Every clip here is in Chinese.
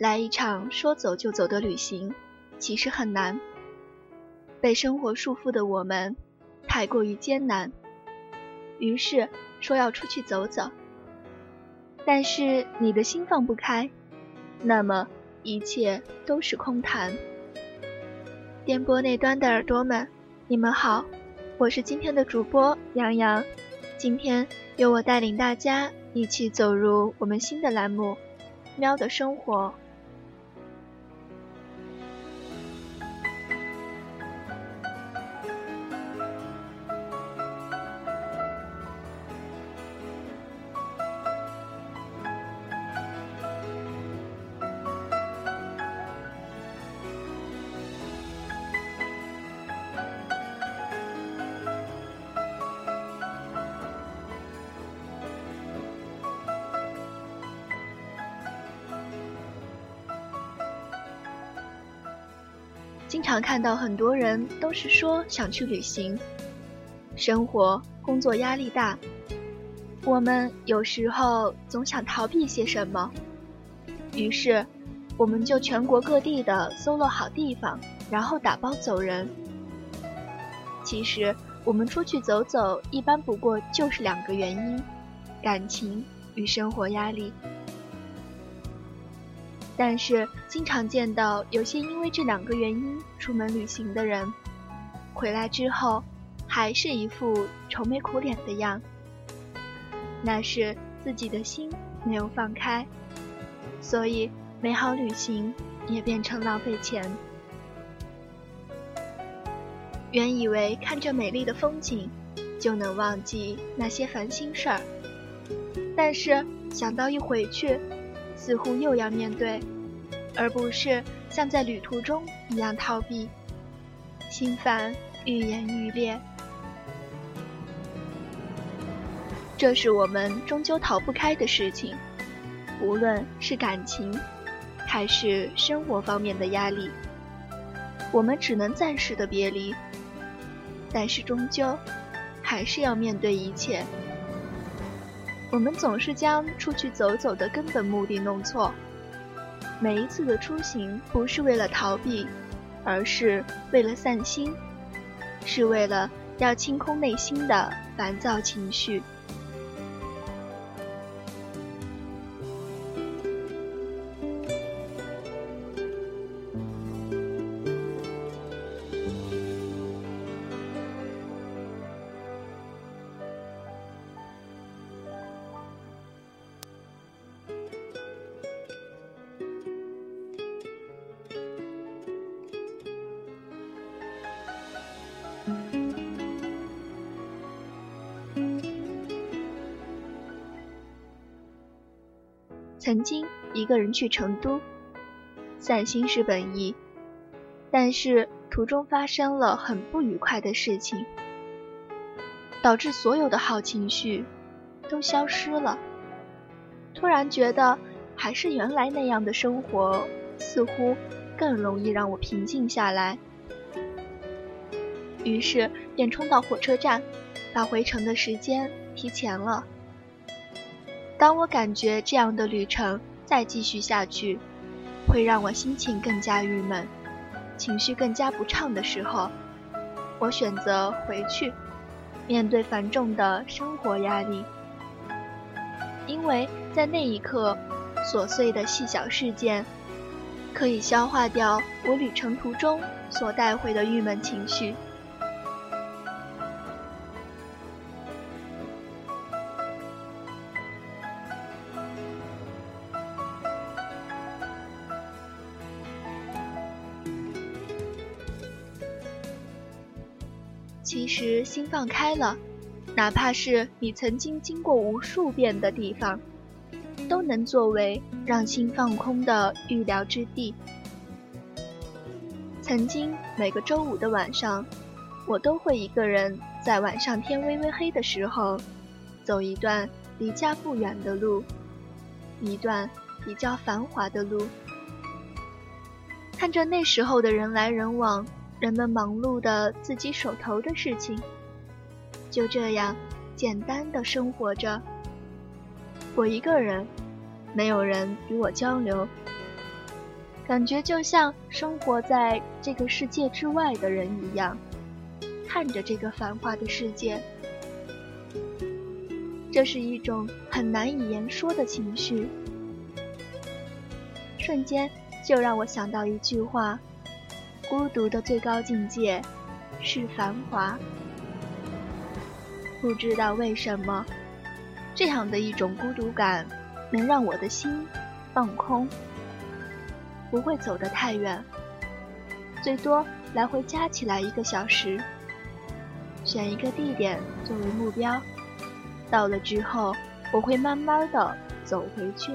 来一场说走就走的旅行，其实很难。被生活束缚的我们，太过于艰难。于是说要出去走走。但是你的心放不开，那么一切都是空谈。电波那端的耳朵们，你们好，我是今天的主播杨洋。今天由我带领大家一起走入我们新的栏目《喵的生活》。经常看到很多人都是说想去旅行，生活工作压力大，我们有时候总想逃避些什么，于是我们就全国各地的搜罗好地方，然后打包走人。其实我们出去走走，一般不过就是两个原因：感情与生活压力。但是，经常见到有些因为这两个原因出门旅行的人，回来之后还是一副愁眉苦脸的样。那是自己的心没有放开，所以美好旅行也变成浪费钱。原以为看着美丽的风景就能忘记那些烦心事儿，但是想到一回去。似乎又要面对，而不是像在旅途中一样逃避，心烦愈演愈烈。这是我们终究逃不开的事情，无论是感情，还是生活方面的压力，我们只能暂时的别离，但是终究还是要面对一切。我们总是将出去走走的根本目的弄错。每一次的出行不是为了逃避，而是为了散心，是为了要清空内心的烦躁情绪。曾经一个人去成都，散心是本意，但是途中发生了很不愉快的事情，导致所有的好情绪都消失了。突然觉得还是原来那样的生活似乎更容易让我平静下来，于是便冲到火车站，把回程的时间提前了。当我感觉这样的旅程再继续下去，会让我心情更加郁闷，情绪更加不畅的时候，我选择回去，面对繁重的生活压力，因为在那一刻，琐碎的细小事件，可以消化掉我旅程途中所带回的郁闷情绪。心放开了，哪怕是你曾经经过无数遍的地方，都能作为让心放空的预料之地。曾经每个周五的晚上，我都会一个人在晚上天微微黑的时候，走一段离家不远的路，一段比较繁华的路，看着那时候的人来人往。人们忙碌的自己手头的事情，就这样简单的生活着。我一个人，没有人与我交流，感觉就像生活在这个世界之外的人一样，看着这个繁华的世界。这是一种很难以言说的情绪，瞬间就让我想到一句话。孤独的最高境界是繁华。不知道为什么，这样的一种孤独感能让我的心放空，不会走得太远，最多来回加起来一个小时。选一个地点作为目标，到了之后我会慢慢的走回去。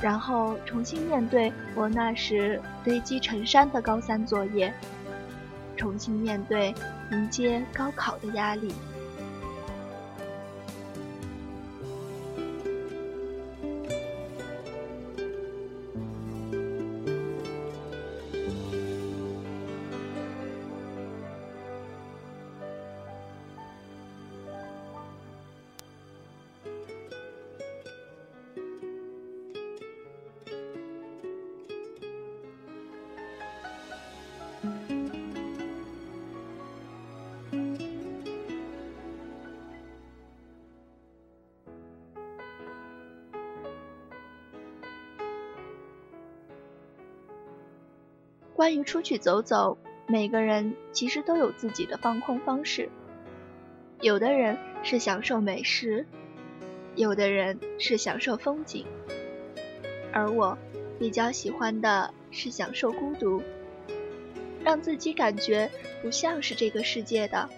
然后重新面对我那时堆积成山的高三作业，重新面对迎接高考的压力。关于出去走走，每个人其实都有自己的放空方式。有的人是享受美食，有的人是享受风景，而我比较喜欢的是享受孤独，让自己感觉不像是这个世界的。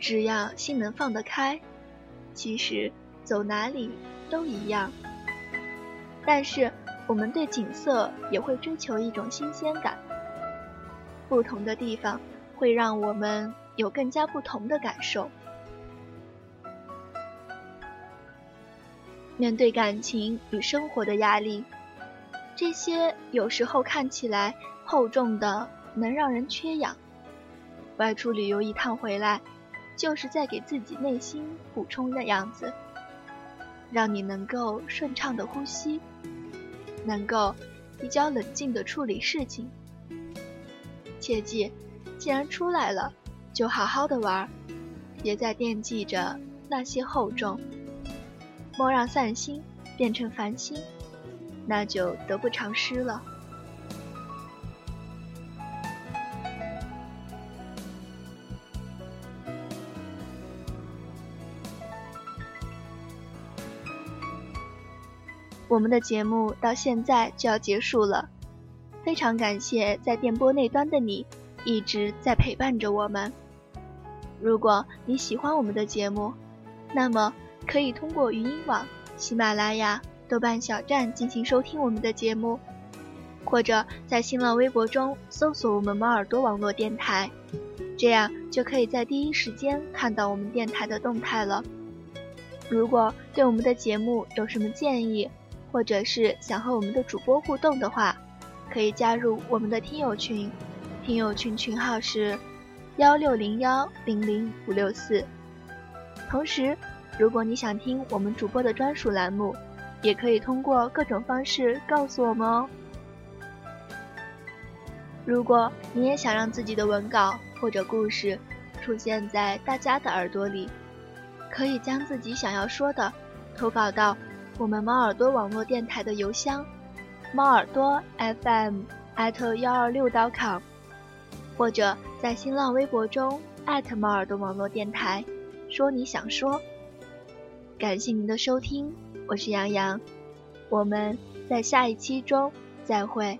只要心能放得开，其实走哪里都一样。但是。我们对景色也会追求一种新鲜感，不同的地方会让我们有更加不同的感受。面对感情与生活的压力，这些有时候看起来厚重的，能让人缺氧。外出旅游一趟回来，就是在给自己内心补充的样子，让你能够顺畅的呼吸。能够比较冷静地处理事情。切记，既然出来了，就好好的玩，别再惦记着那些厚重。莫让散心变成烦心，那就得不偿失了。我们的节目到现在就要结束了，非常感谢在电波那端的你一直在陪伴着我们。如果你喜欢我们的节目，那么可以通过语音网、喜马拉雅、豆瓣小站进行收听我们的节目，或者在新浪微博中搜索我们猫耳朵网络电台，这样就可以在第一时间看到我们电台的动态了。如果对我们的节目有什么建议，或者是想和我们的主播互动的话，可以加入我们的听友群，听友群群号是幺六零幺零零五六四。同时，如果你想听我们主播的专属栏目，也可以通过各种方式告诉我们哦。如果你也想让自己的文稿或者故事出现在大家的耳朵里，可以将自己想要说的投稿到我们猫耳朵网络电台的邮箱：猫耳朵 FM at 幺二六 .com，或者在新浪微博中艾特猫耳朵网络电台，说你想说。感谢您的收听，我是杨洋，我们在下一期中再会。